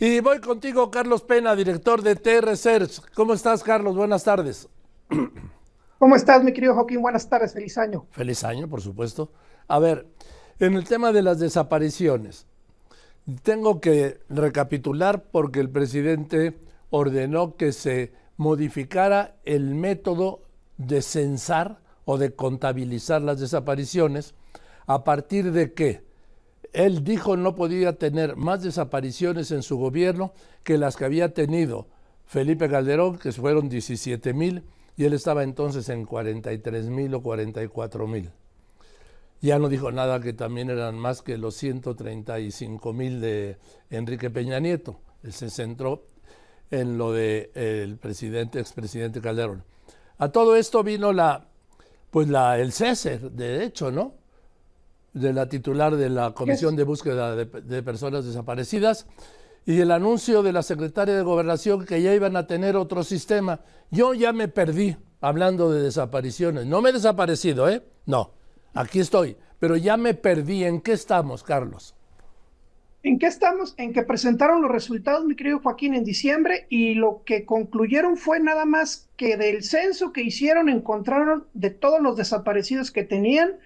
Y voy contigo, Carlos Pena, director de T-Research. ¿Cómo estás, Carlos? Buenas tardes. ¿Cómo estás, mi querido Joaquín? Buenas tardes, feliz año. Feliz año, por supuesto. A ver, en el tema de las desapariciones, tengo que recapitular porque el presidente ordenó que se modificara el método de censar o de contabilizar las desapariciones a partir de que él dijo no podía tener más desapariciones en su gobierno que las que había tenido Felipe Calderón, que fueron 17 mil, y él estaba entonces en 43 mil o 44 mil. Ya no dijo nada que también eran más que los 135 mil de Enrique Peña Nieto. Él se centró en lo del de, presidente, expresidente Calderón. A todo esto vino la, pues la, el cese, de hecho, ¿no? De la titular de la Comisión de Búsqueda de, Personas Desaparecidas y el anuncio de la secretaria de Gobernación que ya iban a tener otro sistema. Yo ya me perdí hablando de desapariciones. No me he desaparecido, ¿eh? No, aquí estoy, pero ya me perdí. ¿En qué estamos, Carlos? ¿En qué estamos? En que presentaron los resultados, mi querido Joaquín, en diciembre y lo que concluyeron fue nada más que del censo que hicieron encontraron de todos los desaparecidos que tenían,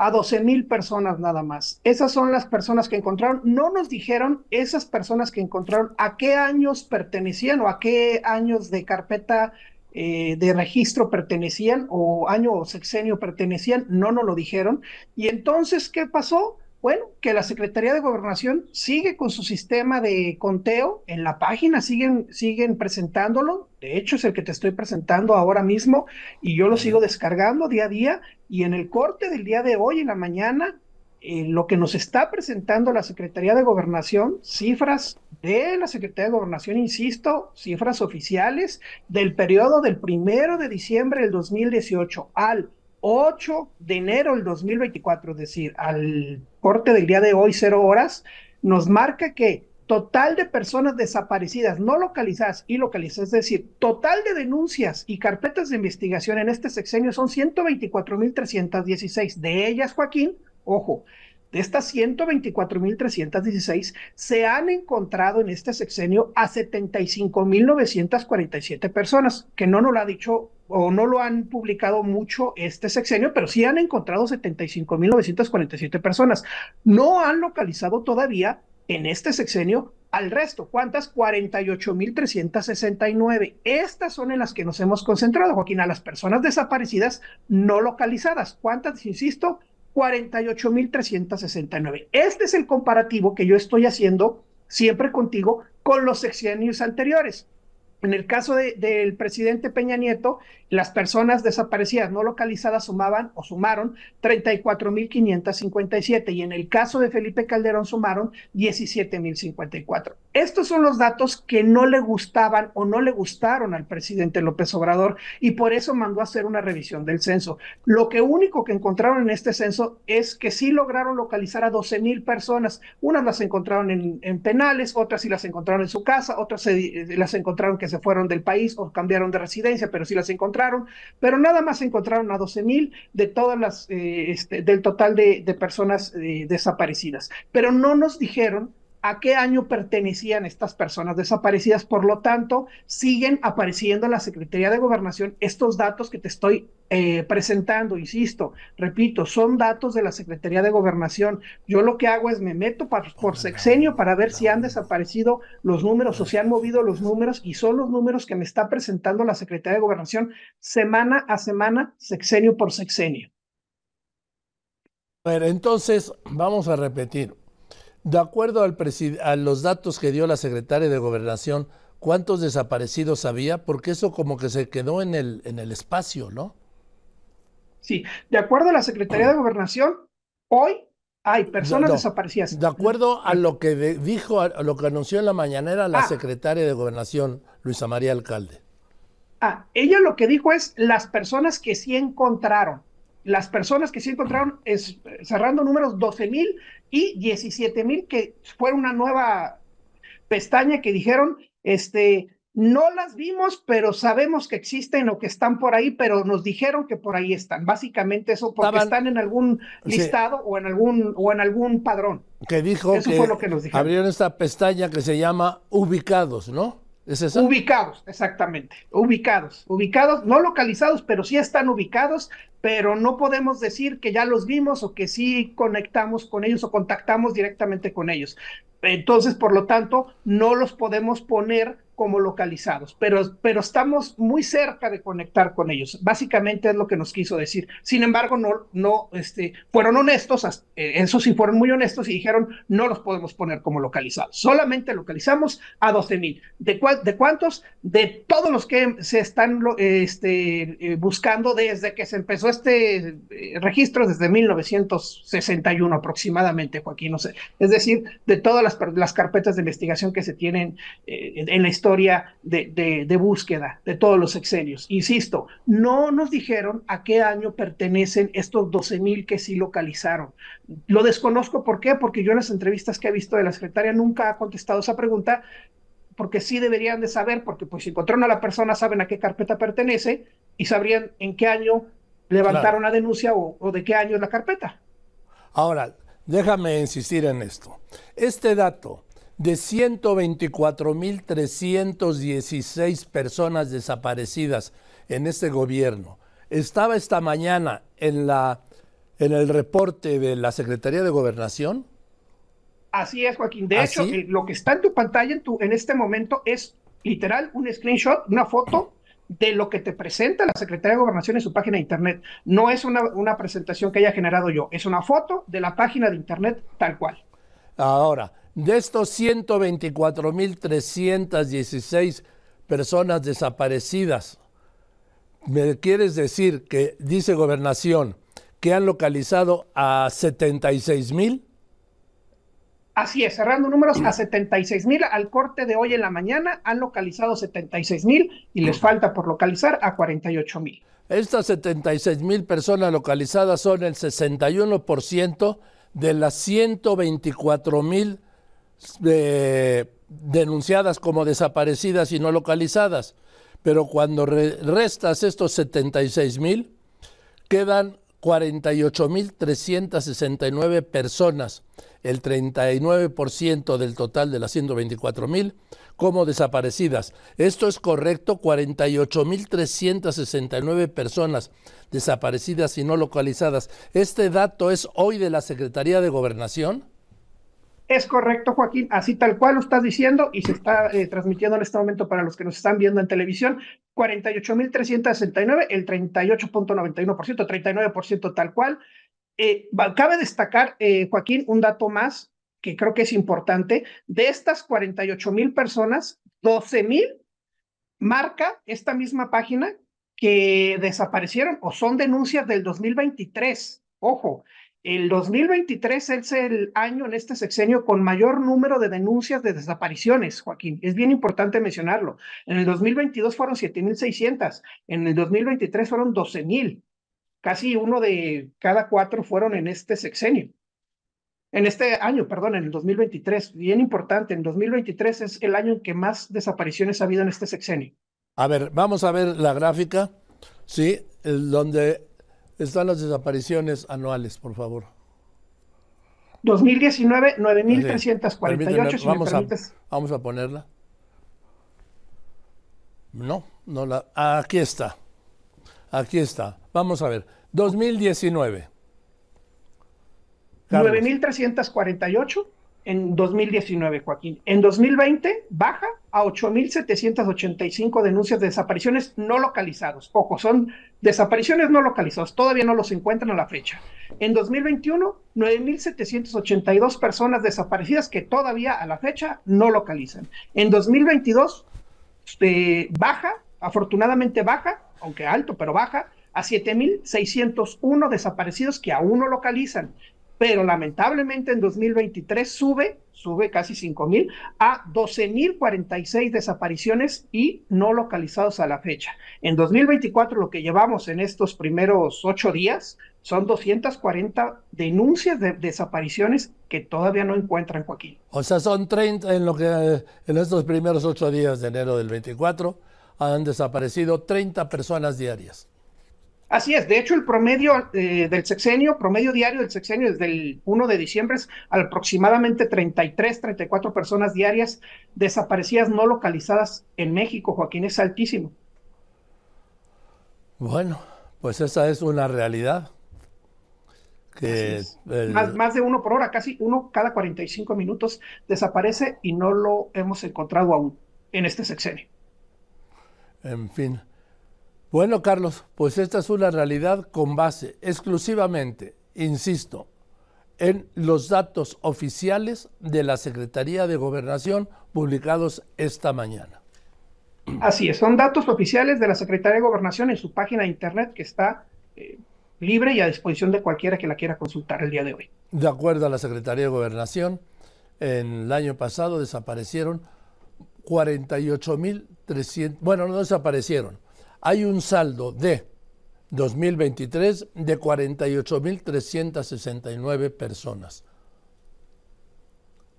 a 12 mil personas nada más. Esas son las personas que encontraron. No nos dijeron esas personas que encontraron a qué años pertenecían o a qué años de carpeta eh, de registro pertenecían o año o sexenio pertenecían. No nos lo dijeron. Y entonces, ¿qué pasó? Bueno, que la Secretaría de Gobernación sigue con su sistema de conteo en la página, siguen, siguen presentándolo. De hecho, es el que te estoy presentando ahora mismo y yo lo sigo descargando día a día. Y en el corte del día de hoy, en la mañana, eh, lo que nos está presentando la Secretaría de Gobernación, cifras de la Secretaría de Gobernación, insisto, cifras oficiales del periodo del primero de diciembre del 2018 al 8 de enero del 2024, es decir, al corte del día de hoy, cero horas, nos marca que total de personas desaparecidas, no localizadas y localizadas, es decir, total de denuncias y carpetas de investigación en este sexenio son 124.316. De ellas, Joaquín, ojo, de estas 124.316 se han encontrado en este sexenio a 75.947 personas, que no nos lo ha dicho o no lo han publicado mucho este sexenio, pero sí han encontrado 75.947 personas. No han localizado todavía en este sexenio al resto. ¿Cuántas? 48.369. Estas son en las que nos hemos concentrado, Joaquín, a las personas desaparecidas no localizadas. ¿Cuántas? Insisto, 48.369. Este es el comparativo que yo estoy haciendo siempre contigo con los sexenios anteriores. En el caso del presidente Peña Nieto, las personas desaparecidas no localizadas sumaban o sumaron 34.557 y en el caso de Felipe Calderón sumaron 17.054. Estos son los datos que no le gustaban o no le gustaron al presidente López Obrador y por eso mandó a hacer una revisión del censo. Lo que único que encontraron en este censo es que sí lograron localizar a 12.000 personas. Unas las encontraron en, penales, otras sí las encontraron en su casa, otras las encontraron que se fueron del país o cambiaron de residencia, pero sí las encontraron, pero nada más encontraron a 12 mil de todas las, eh, este, del total de, personas eh, desaparecidas. Pero no nos dijeron a qué año pertenecían estas personas desaparecidas. Por lo tanto, siguen apareciendo en la Secretaría de Gobernación estos datos que te estoy eh, presentando, insisto, repito, son datos de la Secretaría de Gobernación. Yo lo que hago es me meto por sexenio para ver si han desaparecido los números o se han movido los números y son los números que me está presentando la Secretaría de Gobernación semana a semana, sexenio por sexenio. Pero entonces, vamos a repetir. De acuerdo al a los datos que dio la secretaria de Gobernación, ¿cuántos desaparecidos había? Porque eso como que se quedó en el, en el espacio, ¿no? Sí, de acuerdo a la Secretaría de Gobernación, hoy hay personas desaparecidas. De acuerdo a lo que dijo, a lo que anunció en la mañanera la ah. secretaria de Gobernación, Luisa María Alcalde. Ah, ella lo que dijo es las personas que sí encontraron las personas que sí encontraron, es, cerrando números, 12 mil y 17 mil, que fue una nueva pestaña que dijeron, este, No las vimos, pero sabemos que existen o que están por ahí, pero nos dijeron que por ahí están. Básicamente eso porque están en algún listado o en algún o en algún padrón. Que dijo eso fue lo que nos dijeron. abrieron esta pestaña que se llama ubicados, ¿no? Ubicados, exactamente. Ubicados. Ubicados, no localizados, pero sí están ubicados, pero no podemos decir que ya los vimos o que sí conectamos con ellos o contactamos directamente con ellos. Entonces, por lo tanto, no los podemos poner como localizados, pero, pero estamos muy cerca de conectar con ellos. Básicamente es lo que nos quiso decir. Sin embargo, no, no, este, fueron honestos, eh, eso sí fueron muy honestos y dijeron, no los podemos poner como localizados. Solamente localizamos a 12 mil. ¿De, ¿De cuántos? De todos los que se están este, eh, buscando desde que se empezó este eh, registro, desde 1961 aproximadamente, Joaquín, no sé. Es decir, de todas las, las carpetas de investigación que se tienen en la historia de, de, búsqueda de todos los sexenios. Insisto, no nos dijeron a qué año pertenecen estos 12 mil que sí localizaron. Lo desconozco, ¿por qué? Porque yo en las entrevistas que he visto de la secretaria nunca ha contestado esa pregunta, porque sí deberían de saber, porque pues si encontraron a la persona saben a qué carpeta pertenece y sabrían en qué año levantaron la denuncia o, o de qué año es la carpeta. Ahora, déjame insistir en esto. Este dato de 124.316 personas desaparecidas en este gobierno. Estaba esta mañana en, la, en el reporte de la Secretaría de Gobernación. Así es, Joaquín. De ¿Ah, hecho, eh, lo que está en tu pantalla en, tu, en este momento es literal un screenshot, una foto de lo que te presenta la Secretaría de Gobernación en su página de Internet. No es una, una presentación que haya generado yo, es una foto de la página de Internet tal cual. Ahora, de estos 124.316 personas desaparecidas, ¿me quieres decir que dice gobernación que han localizado a 76.000? Así es, cerrando números a 76 mil. Al corte de hoy en la mañana han localizado 76 mil y les falta por localizar a 48 mil. Estas 76 mil personas localizadas son el 61% de las 124 mil denunciadas como desaparecidas y no localizadas. Pero cuando restas estos 76 mil, quedan 48.369 personas, el 39% del total de las 124.000, como desaparecidas. Esto es correcto, 48.369 personas desaparecidas y no localizadas. Este dato es hoy de la Secretaría de Gobernación. Es correcto, Joaquín, así tal cual lo estás diciendo y se está eh, transmitiendo en este momento para los que nos están viendo en televisión. 48.369, el 38.91%, 39% tal cual. Eh, cabe destacar, eh, Joaquín, un dato más que creo que es importante. De estas 48.000 personas, 12.000 marca esta misma página que desaparecieron o son denuncias del 2023. Ojo, el 2023 es el año en este sexenio con mayor número de denuncias de desapariciones, Joaquín. Es bien importante mencionarlo. En el 2022 fueron 7.600, en el 2023 fueron 12.000. Casi uno de cada cuatro fueron en este sexenio. En este año, perdón, en el 2023. Bien importante, en 2023 es el año en que más desapariciones ha habido en este sexenio. A ver, vamos a ver la gráfica, ¿sí? El, donde están las desapariciones anuales, por favor. 2019, 9.348, si vamos A, vamos a ponerla. No, no la. Aquí está. Aquí está. Vamos a ver. 2019. 9.348 en 2019, Joaquín. En 2020 baja a 8.785 denuncias de desapariciones no localizados. Ojo, son desapariciones no localizadas, todavía no los encuentran a la fecha. En 2021, 9.782 personas desaparecidas que todavía a la fecha no localizan. En 2022, este, baja, afortunadamente baja, aunque alto, pero baja, a 7.601 desaparecidos que aún no localizan pero lamentablemente en 2023 sube, sube casi 5 mil, a 12.046 desapariciones y no localizados a la fecha. En 2024 lo que llevamos en estos primeros ocho días, son 240 denuncias de desapariciones que todavía no encuentran, Joaquín. O sea, son 30 en lo que en estos primeros ocho días de enero del 24 han desaparecido 30 personas diarias. Así es, de hecho el promedio eh, del sexenio, promedio diario del sexenio desde el 1 de diciembre es aproximadamente 33, 34 personas diarias desaparecidas no localizadas en México, Joaquín, es altísimo. Bueno, pues esa es una realidad. Que más, más, de uno por hora, casi uno cada 45 minutos desaparece y no lo hemos encontrado aún en este sexenio. En fin. Bueno, Carlos, pues esta es una realidad con base exclusivamente, insisto, en los datos oficiales de la Secretaría de Gobernación publicados esta mañana. Así es, son datos oficiales de la Secretaría de Gobernación en su página de internet que está eh, libre y a disposición de cualquiera que la quiera consultar el día de hoy. De acuerdo a la Secretaría de Gobernación, en el año pasado desaparecieron 48.300, bueno, no desaparecieron. Hay un saldo de 2023 de 48.369 personas.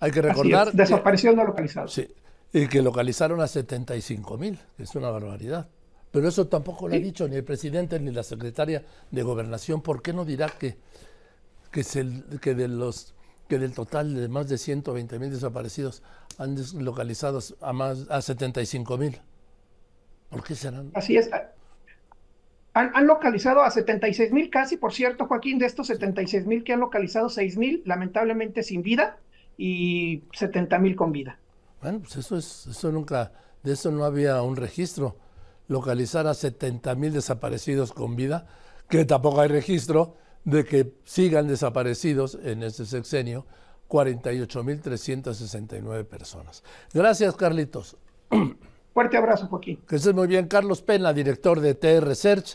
Hay que recordar... Desaparición no localizada. Sí, y que localizaron a 75.000, que es una barbaridad. Pero eso tampoco lo ha dicho ni el presidente ni la secretaria de Gobernación. ¿Por qué no dirá que, que, que de los que del total de más de 120 mil desaparecidos han localizado a más a 75 mil. ¿Por qué serán? Así es. Han, localizado a 76 mil casi, por cierto, Joaquín, de estos 76 mil que han localizado 6 mil, lamentablemente sin vida, y 70 mil con vida. Bueno, pues eso es, eso nunca, de eso no había un registro. Localizar a 70 mil desaparecidos con vida, que tampoco hay registro de que sigan desaparecidos en este sexenio 48.369 personas. Gracias, Carlitos. Fuerte abrazo, Joaquín. Que estés muy bien. Carlos Pena, director de TR Research.